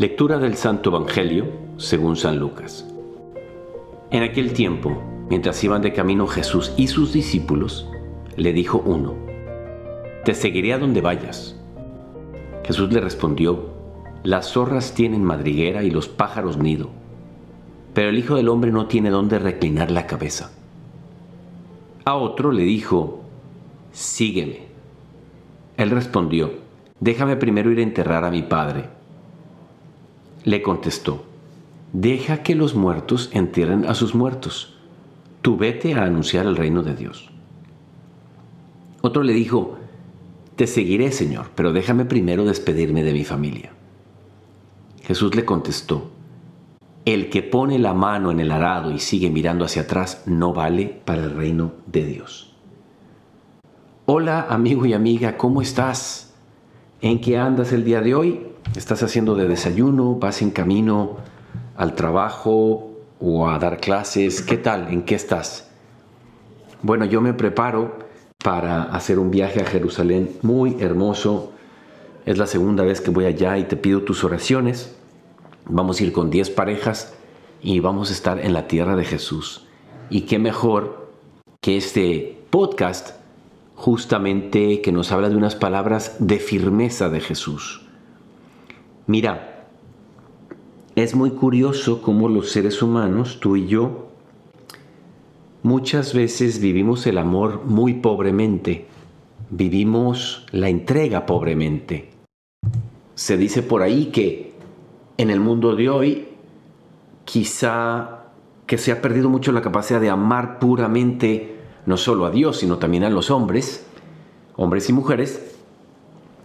Lectura del Santo Evangelio según San Lucas. En aquel tiempo, mientras iban de camino Jesús y sus discípulos, le dijo uno, Te seguiré a donde vayas. Jesús le respondió, Las zorras tienen madriguera y los pájaros nido, pero el Hijo del Hombre no tiene dónde reclinar la cabeza. A otro le dijo, Sígueme. Él respondió, Déjame primero ir a enterrar a mi padre. Le contestó, deja que los muertos entierren a sus muertos. Tú vete a anunciar el reino de Dios. Otro le dijo, te seguiré, Señor, pero déjame primero despedirme de mi familia. Jesús le contestó, el que pone la mano en el arado y sigue mirando hacia atrás no vale para el reino de Dios. Hola amigo y amiga, ¿cómo estás? ¿En qué andas el día de hoy? Estás haciendo de desayuno, vas en camino al trabajo o a dar clases, ¿qué tal? ¿En qué estás? Bueno, yo me preparo para hacer un viaje a Jerusalén muy hermoso. Es la segunda vez que voy allá y te pido tus oraciones. Vamos a ir con 10 parejas y vamos a estar en la tierra de Jesús. Y qué mejor que este podcast justamente que nos habla de unas palabras de firmeza de Jesús. Mira, es muy curioso cómo los seres humanos, tú y yo, muchas veces vivimos el amor muy pobremente, vivimos la entrega pobremente. Se dice por ahí que en el mundo de hoy quizá que se ha perdido mucho la capacidad de amar puramente no solo a Dios, sino también a los hombres, hombres y mujeres.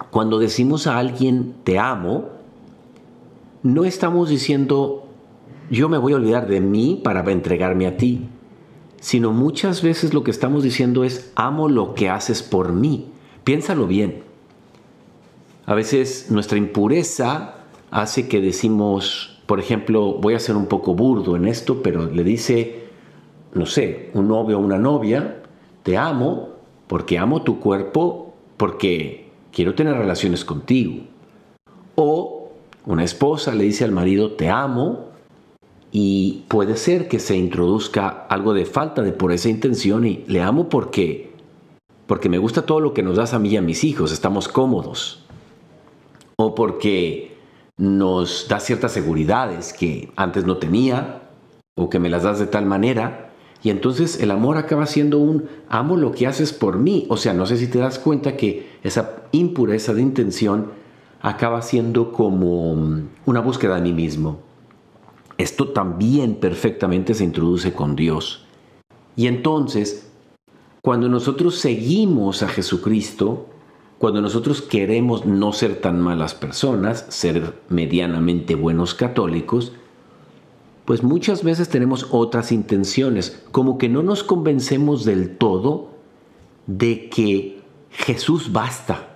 Cuando decimos a alguien te amo, no estamos diciendo yo me voy a olvidar de mí para entregarme a ti, sino muchas veces lo que estamos diciendo es amo lo que haces por mí. Piénsalo bien. A veces nuestra impureza hace que decimos, por ejemplo, voy a ser un poco burdo en esto, pero le dice, no sé, un novio o una novia, te amo porque amo tu cuerpo, porque quiero tener relaciones contigo. O una esposa le dice al marido, te amo, y puede ser que se introduzca algo de falta de por esa intención y le amo porque porque me gusta todo lo que nos das a mí y a mis hijos, estamos cómodos. O porque nos da ciertas seguridades que antes no tenía o que me las das de tal manera. Y entonces el amor acaba siendo un amo lo que haces por mí. O sea, no sé si te das cuenta que esa impureza de intención acaba siendo como una búsqueda de mí mismo. Esto también perfectamente se introduce con Dios. Y entonces, cuando nosotros seguimos a Jesucristo, cuando nosotros queremos no ser tan malas personas, ser medianamente buenos católicos, pues muchas veces tenemos otras intenciones, como que no nos convencemos del todo de que Jesús basta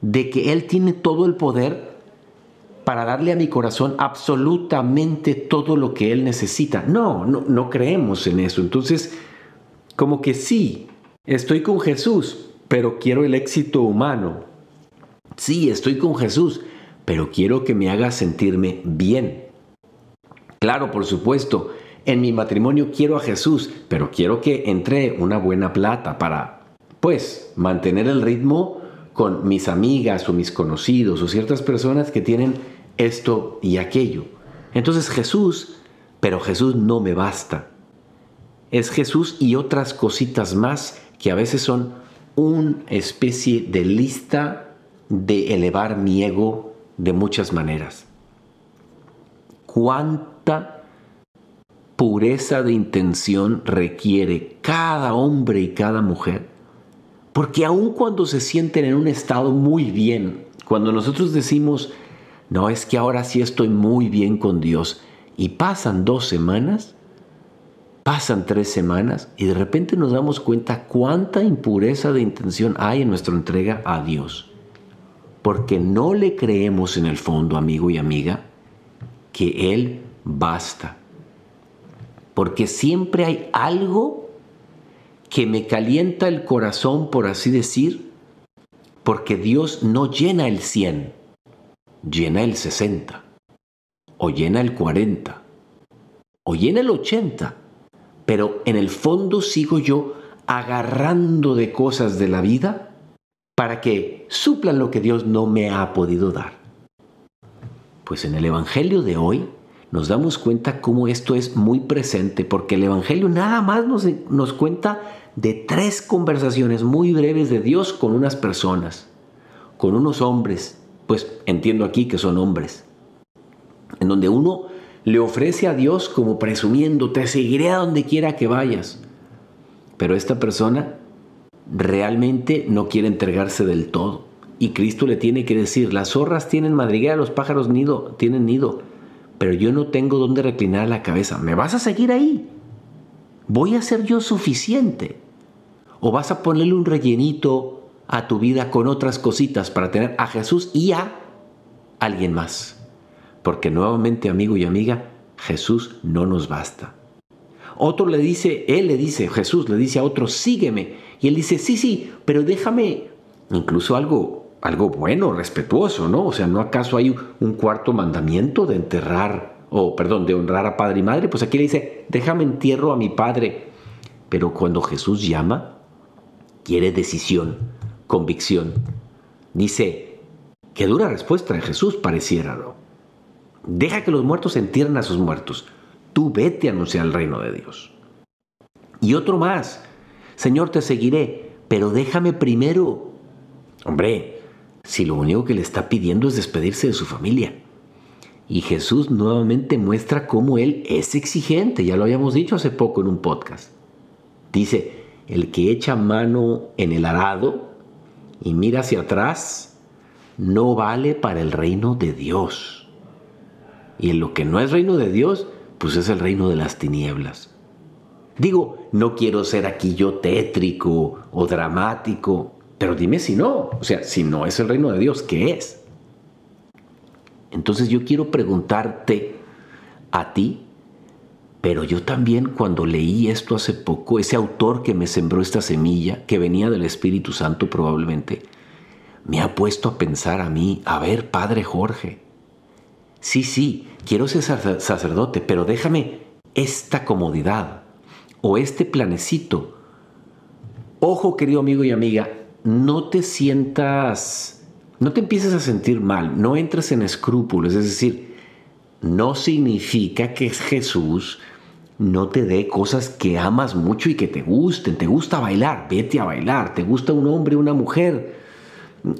de que Él tiene todo el poder para darle a mi corazón absolutamente todo lo que Él necesita. No, no, no creemos en eso. Entonces, como que sí, estoy con Jesús, pero quiero el éxito humano. Sí, estoy con Jesús, pero quiero que me haga sentirme bien. Claro, por supuesto, en mi matrimonio quiero a Jesús, pero quiero que entre una buena plata para, pues, mantener el ritmo con mis amigas o mis conocidos o ciertas personas que tienen esto y aquello. Entonces Jesús, pero Jesús no me basta. Es Jesús y otras cositas más que a veces son una especie de lista de elevar mi ego de muchas maneras. ¿Cuánta pureza de intención requiere cada hombre y cada mujer porque aun cuando se sienten en un estado muy bien, cuando nosotros decimos, no, es que ahora sí estoy muy bien con Dios, y pasan dos semanas, pasan tres semanas, y de repente nos damos cuenta cuánta impureza de intención hay en nuestra entrega a Dios. Porque no le creemos en el fondo, amigo y amiga, que Él basta. Porque siempre hay algo que me calienta el corazón, por así decir, porque Dios no llena el 100. llena el 60, o llena el 40, o llena el 80, pero en el fondo sigo yo agarrando de cosas de la vida para que suplan lo que Dios no me ha podido dar. Pues en el Evangelio de hoy nos damos cuenta cómo esto es muy presente, porque el Evangelio nada más nos, nos cuenta de tres conversaciones muy breves de Dios con unas personas, con unos hombres, pues entiendo aquí que son hombres, en donde uno le ofrece a Dios como presumiendo, te seguiré a donde quiera que vayas. Pero esta persona realmente no quiere entregarse del todo. Y Cristo le tiene que decir, las zorras tienen madriguera, los pájaros nido, tienen nido, pero yo no tengo dónde reclinar la cabeza. ¿Me vas a seguir ahí? ¿Voy a ser yo suficiente? ¿O vas a ponerle un rellenito a tu vida con otras cositas para tener a Jesús y a alguien más? Porque nuevamente, amigo y amiga, Jesús no nos basta. Otro le dice, él le dice, Jesús le dice a otro, sígueme. Y él dice, sí, sí, pero déjame incluso algo, algo bueno, respetuoso, ¿no? O sea, ¿no acaso hay un cuarto mandamiento de enterrar, o perdón, de honrar a padre y madre? Pues aquí le dice, déjame entierro a mi padre. Pero cuando Jesús llama, quiere decisión, convicción. Dice, qué dura respuesta de Jesús pareciera, ¿no? Deja que los muertos entierren a sus muertos tú vete a anunciar el reino de Dios. Y otro más, Señor, te seguiré, pero déjame primero. Hombre, si lo único que le está pidiendo es despedirse de su familia. Y Jesús nuevamente muestra cómo Él es exigente, ya lo habíamos dicho hace poco en un podcast. Dice, el que echa mano en el arado y mira hacia atrás, no vale para el reino de Dios. Y en lo que no es reino de Dios, pues es el reino de las tinieblas. Digo, no quiero ser aquí yo tétrico o dramático, pero dime si no, o sea, si no es el reino de Dios, ¿qué es? Entonces yo quiero preguntarte a ti, pero yo también cuando leí esto hace poco, ese autor que me sembró esta semilla, que venía del Espíritu Santo probablemente, me ha puesto a pensar a mí, a ver, Padre Jorge, sí, sí, quiero ser sacerdote, pero déjame esta comodidad o este planecito. Ojo, querido amigo y amiga, no te sientas, no te empieces a sentir mal, no entres en escrúpulos, es decir, no significa que Jesús no te dé cosas que amas mucho y que te gusten. Te gusta bailar, vete a bailar. Te gusta un hombre, una mujer,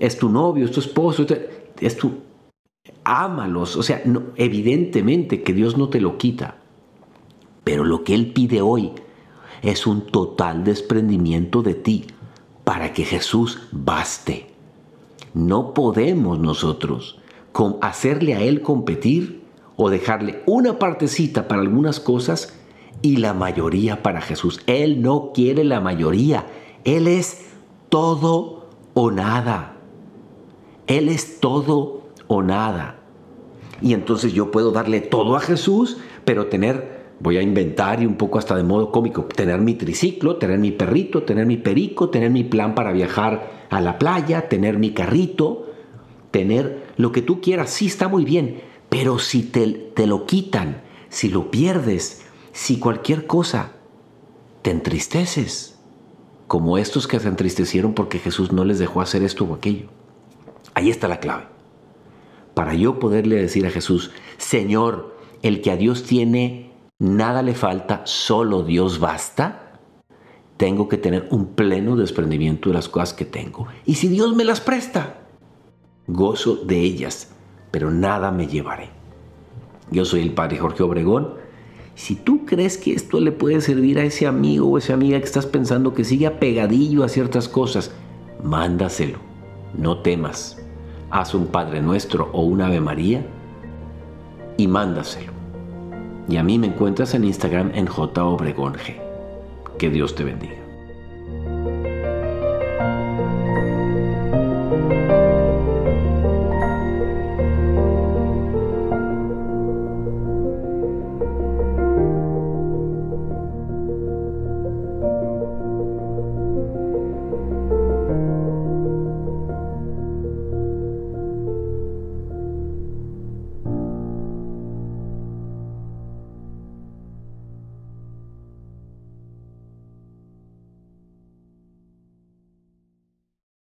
es tu novio, es tu esposo, es tu, ámalos. O sea, evidentemente que Dios no te lo quita. Pero lo que Él pide hoy es un total desprendimiento de ti para que Jesús baste. No podemos nosotros hacerle a Él competir o dejarle una partecita para algunas cosas y la mayoría para Jesús. Él no quiere la mayoría. Él es todo o nada. Él es todo o nada. Y entonces yo puedo darle todo a Jesús, pero tener, voy a inventar y un poco hasta de modo cómico, tener mi triciclo, tener mi perrito, tener mi perico, tener mi plan para viajar a la playa, tener mi carrito, tener lo que tú quieras, sí está muy bien, pero si te, te lo quitan, si lo pierdes, si cualquier cosa, te entristeces, como estos que se entristecieron porque Jesús no les dejó hacer esto o aquello. Ahí está la clave para yo poderle decir a Jesús, Señor, el que a Dios tiene, nada le falta, solo Dios basta, tengo que tener un pleno desprendimiento de las cosas que tengo. Y si Dios me las presta, gozo de ellas, pero nada me llevaré. Yo soy el Padre Jorge Obregón. Si tú crees que esto le puede servir a ese amigo o esa amiga que estás pensando que sigue apegadillo a ciertas cosas, mándaselo. No temas haz un Padre Nuestro o un Ave María y mándaselo. Y a mí me encuentras en Instagram en J. Obregón G. Que Dios te bendiga.